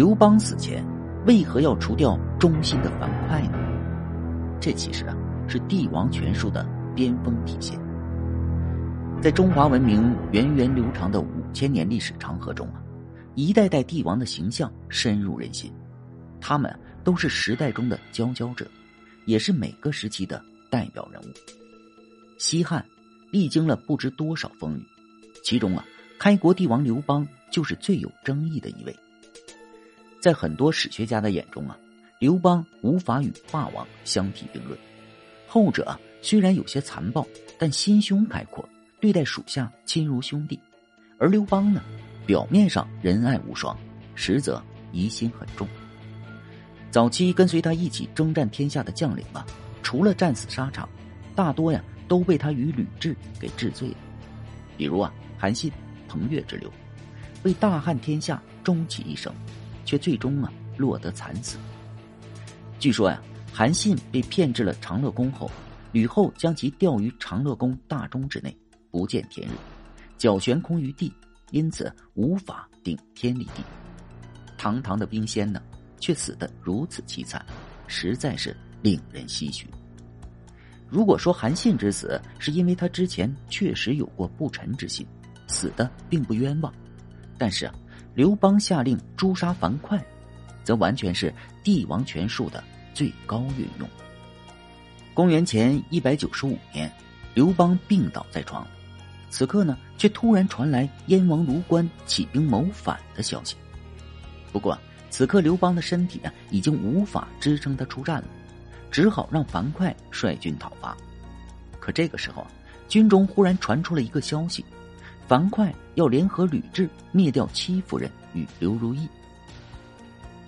刘邦死前为何要除掉忠心的樊哙呢？这其实啊是帝王权术的巅峰体现。在中华文明源远流长的五千年历史长河中啊，一代代帝王的形象深入人心，他们都是时代中的佼佼者，也是每个时期的代表人物。西汉历经了不知多少风雨，其中啊，开国帝王刘邦就是最有争议的一位。在很多史学家的眼中啊，刘邦无法与霸王相提并论。后者虽然有些残暴，但心胸开阔，对待属下亲如兄弟；而刘邦呢，表面上仁爱无双，实则疑心很重。早期跟随他一起征战天下的将领啊，除了战死沙场，大多呀都被他与吕雉给治罪了。比如啊，韩信、彭越之流，为大汉天下终其一生。却最终啊落得惨死。据说呀，韩信被骗至了长乐宫后，吕后将其吊于长乐宫大钟之内，不见天日，脚悬空于地，因此无法顶天立地。堂堂的兵仙呢，却死得如此凄惨，实在是令人唏嘘。如果说韩信之死是因为他之前确实有过不臣之心，死的并不冤枉，但是啊。刘邦下令诛杀樊哙，则完全是帝王权术的最高运用。公元前一百九十五年，刘邦病倒在床，此刻呢，却突然传来燕王卢关起兵谋反的消息。不过，此刻刘邦的身体呢，已经无法支撑他出战了，只好让樊哙率军讨伐。可这个时候啊，军中忽然传出了一个消息。樊哙要联合吕雉灭掉戚夫人与刘如意。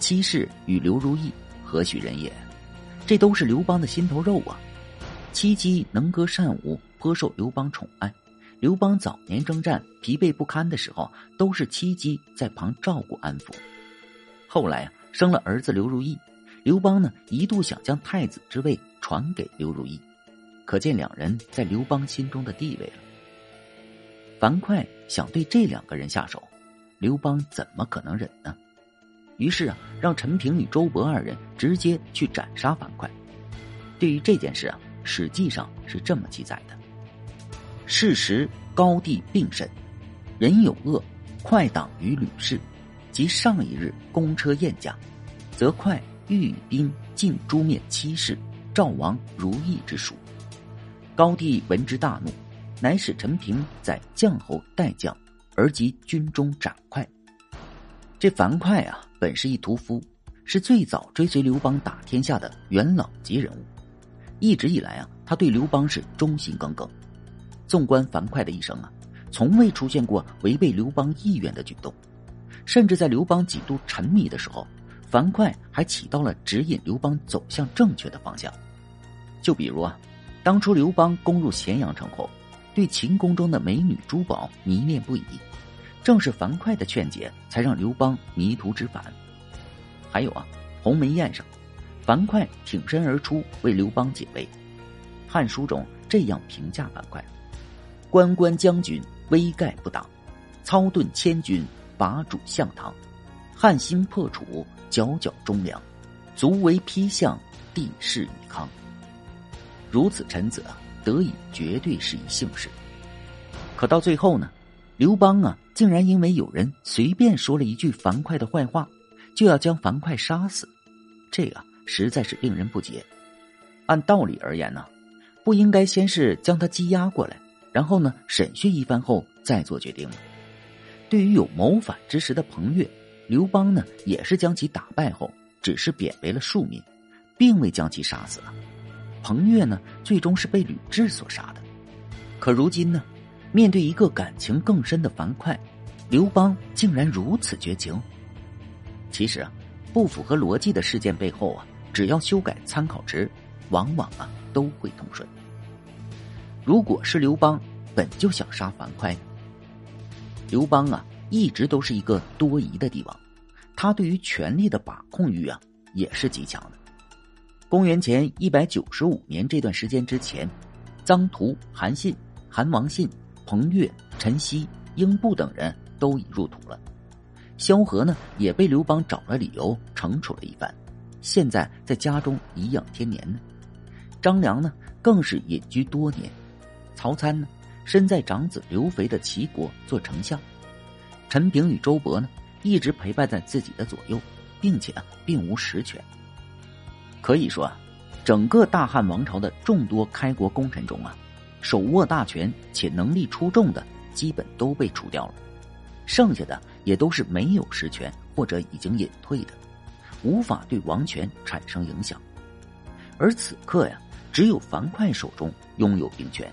戚氏与刘如意何许人也？这都是刘邦的心头肉啊！戚姬能歌善舞，颇受刘邦宠爱。刘邦早年征战疲惫不堪的时候，都是戚姬在旁照顾安抚。后来啊，生了儿子刘如意，刘邦呢一度想将太子之位传给刘如意，可见两人在刘邦心中的地位了。樊哙想对这两个人下手，刘邦怎么可能忍呢？于是啊，让陈平与周勃二人直接去斩杀樊哙。对于这件事啊，《史记》上是这么记载的：事时高帝病甚，人有恶，快党于吕氏，及上一日公车宴驾，则快欲兵尽诛灭七世，赵王如意之属。高帝闻之大怒。乃使陈平在将后代将，而及军中斩快。这樊哙啊，本是一屠夫，是最早追随刘邦打天下的元老级人物。一直以来啊，他对刘邦是忠心耿耿。纵观樊哙的一生啊，从未出现过违背刘邦意愿的举动，甚至在刘邦几度沉迷的时候，樊哙还起到了指引刘邦走向正确的方向。就比如啊，当初刘邦攻入咸阳城后。对秦宫中的美女珠宝迷恋不已，正是樊哙的劝解，才让刘邦迷途知返。还有啊，鸿门宴上，樊哙挺身而出为刘邦解围。《汉书》中这样评价樊哙：“关关将军，威盖不挡；操顿千军，拔主项堂。汉兴破楚，皎皎忠良，足为丕相，地势以康。”如此臣子啊！得以绝对是一幸事，可到最后呢，刘邦啊，竟然因为有人随便说了一句樊哙的坏话，就要将樊哙杀死，这个实在是令人不解。按道理而言呢，不应该先是将他羁押过来，然后呢审讯一番后再做决定吗？对于有谋反之时的彭越，刘邦呢也是将其打败后，只是贬为了庶民，并未将其杀死了。彭越呢，最终是被吕雉所杀的。可如今呢，面对一个感情更深的樊哙，刘邦竟然如此绝情。其实啊，不符合逻辑的事件背后啊，只要修改参考值，往往啊都会通顺。如果是刘邦本就想杀樊哙，刘邦啊一直都是一个多疑的帝王，他对于权力的把控欲啊也是极强的。公元前一百九十五年这段时间之前，臧荼、韩信、韩王信、彭越、陈豨、英布等人都已入土了。萧何呢也被刘邦找了理由惩处了一番，现在在家中颐养天年呢。张良呢更是隐居多年，曹参呢身在长子刘肥的齐国做丞相，陈平与周勃呢一直陪伴在自己的左右，并且啊并无实权。可以说啊，整个大汉王朝的众多开国功臣中啊，手握大权且能力出众的，基本都被除掉了，剩下的也都是没有实权或者已经隐退的，无法对王权产生影响。而此刻呀。只有樊哙手中拥有兵权，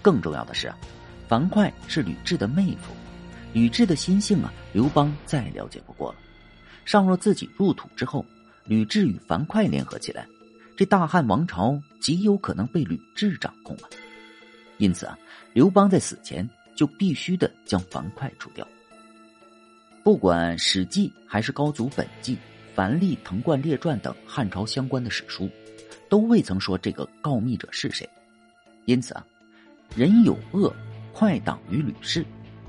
更重要的是啊，樊哙是吕雉的妹夫，吕雉的心性啊，刘邦再了解不过了。倘若自己入土之后，吕雉与樊哙联合起来，这大汉王朝极有可能被吕雉掌控啊。因此啊，刘邦在死前就必须的将樊哙除掉。不管《史记》还是《高祖本纪》《樊历藤冠列传》等汉朝相关的史书。都未曾说这个告密者是谁，因此啊，“人有恶，快党于吕氏”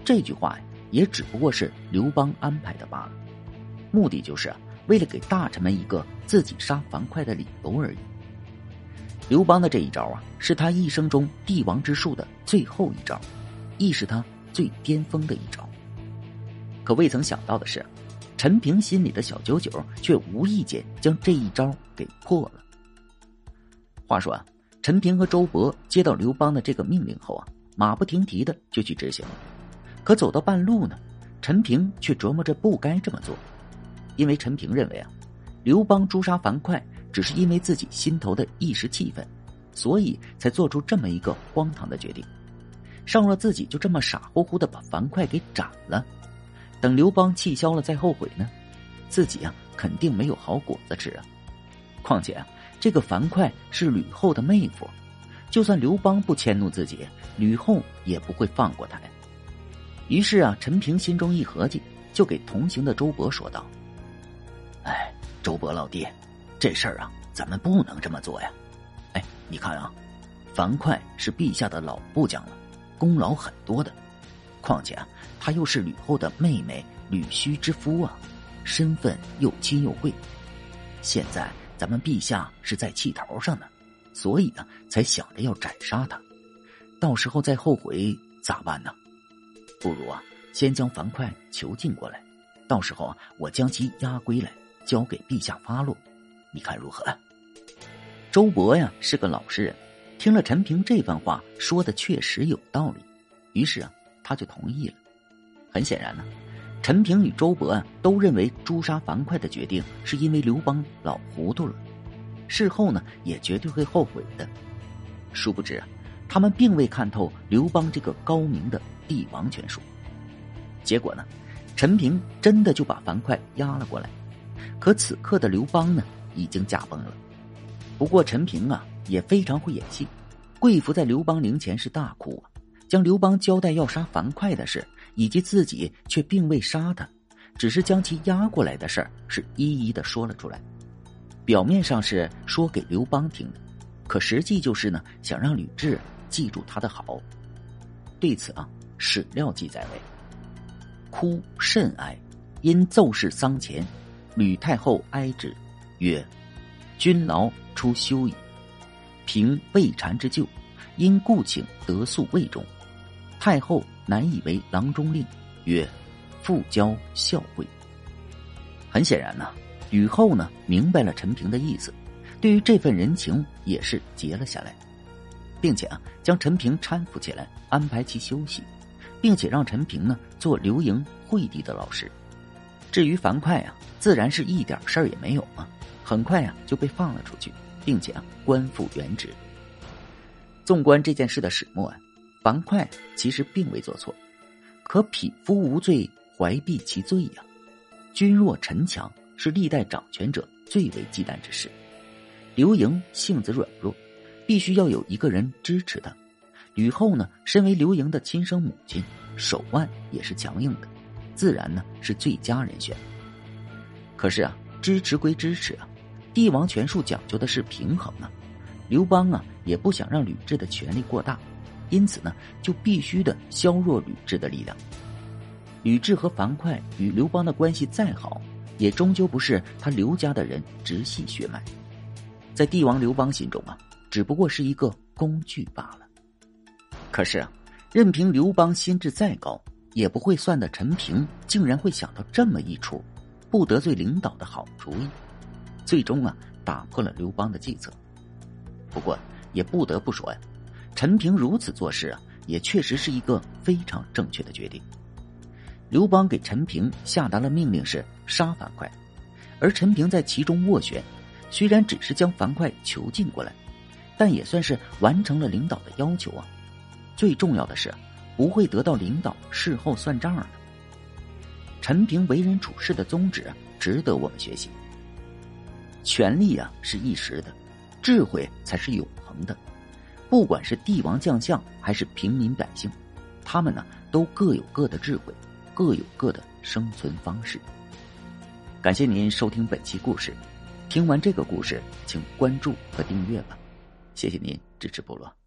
这句话呀，也只不过是刘邦安排的罢了，目的就是为了给大臣们一个自己杀樊哙的理由而已。刘邦的这一招啊，是他一生中帝王之术的最后一招，亦是他最巅峰的一招。可未曾想到的是，陈平心里的小九九却无意间将这一招给破了。话说啊，陈平和周勃接到刘邦的这个命令后啊，马不停蹄的就去执行了。可走到半路呢，陈平却琢磨着不该这么做，因为陈平认为啊，刘邦诛杀樊哙只是因为自己心头的一时气愤，所以才做出这么一个荒唐的决定。倘若自己就这么傻乎乎的把樊哙给斩了，等刘邦气消了再后悔呢，自己啊肯定没有好果子吃啊。况且啊。这个樊哙是吕后的妹夫，就算刘邦不迁怒自己，吕后也不会放过他呀。于是啊，陈平心中一合计，就给同行的周勃说道：“，周勃老弟，这事儿啊，咱们不能这么做呀。哎，你看啊，樊哙是陛下的老部将了，功劳很多的。况且啊，他又是吕后的妹妹吕须之夫啊，身份又亲又贵。现在。”咱们陛下是在气头上呢，所以呢才想着要斩杀他，到时候再后悔咋办呢？不如啊，先将樊哙囚禁过来，到时候，我将其押归来，交给陛下发落，你看如何？周勃呀是个老实人，听了陈平这番话，说的确实有道理，于是啊，他就同意了。很显然呢。陈平与周勃啊，都认为诛杀樊哙的决定是因为刘邦老糊涂了，事后呢也绝对会后悔的。殊不知啊，他们并未看透刘邦这个高明的帝王权术。结果呢，陈平真的就把樊哙押了过来。可此刻的刘邦呢，已经驾崩了。不过陈平啊，也非常会演戏，跪伏在刘邦灵前是大哭啊，将刘邦交代要杀樊哙的事。以及自己却并未杀他，只是将其押过来的事儿是一一的说了出来。表面上是说给刘邦听的，可实际就是呢想让吕雉记住他的好。对此啊，史料记载为：哭甚哀，因奏事丧前，吕太后哀之，曰：“君劳出休矣。”平未禅之旧，因故请得宿魏中。太后。难以为郎中令，曰：“复交孝惠。”很显然呢，吕后呢明白了陈平的意思，对于这份人情也是结了下来，并且啊将陈平搀扶起来，安排其休息，并且让陈平呢做刘盈惠帝的老师。至于樊哙啊，自然是一点事儿也没有啊，很快啊就被放了出去，并且啊官复原职。纵观这件事的始末啊。樊哙其实并未做错，可匹夫无罪，怀璧其罪呀。君弱臣强是历代掌权者最为忌惮之事。刘盈性子软弱，必须要有一个人支持他。吕后呢，身为刘盈的亲生母亲，手腕也是强硬的，自然呢是最佳人选。可是啊，支持归支持啊，帝王权术讲究的是平衡啊。刘邦啊，也不想让吕雉的权力过大。因此呢，就必须的削弱吕雉的力量。吕雉和樊哙与刘邦的关系再好，也终究不是他刘家的人直系血脉，在帝王刘邦心中啊，只不过是一个工具罢了。可是啊，任凭刘邦心智再高，也不会算的陈平竟然会想到这么一出不得罪领导的好主意，最终啊，打破了刘邦的计策。不过也不得不说呀，陈平如此做事啊，也确实是一个非常正确的决定。刘邦给陈平下达了命令是杀樊哙，而陈平在其中斡旋，虽然只是将樊哙囚禁过来，但也算是完成了领导的要求啊。最重要的是，不会得到领导事后算账的。陈平为人处事的宗旨值得我们学习。权力啊是一时的，智慧才是永恒的。不管是帝王将相还是平民百姓，他们呢都各有各的智慧。各有各的生存方式。感谢您收听本期故事，听完这个故事，请关注和订阅吧。谢谢您支持部落。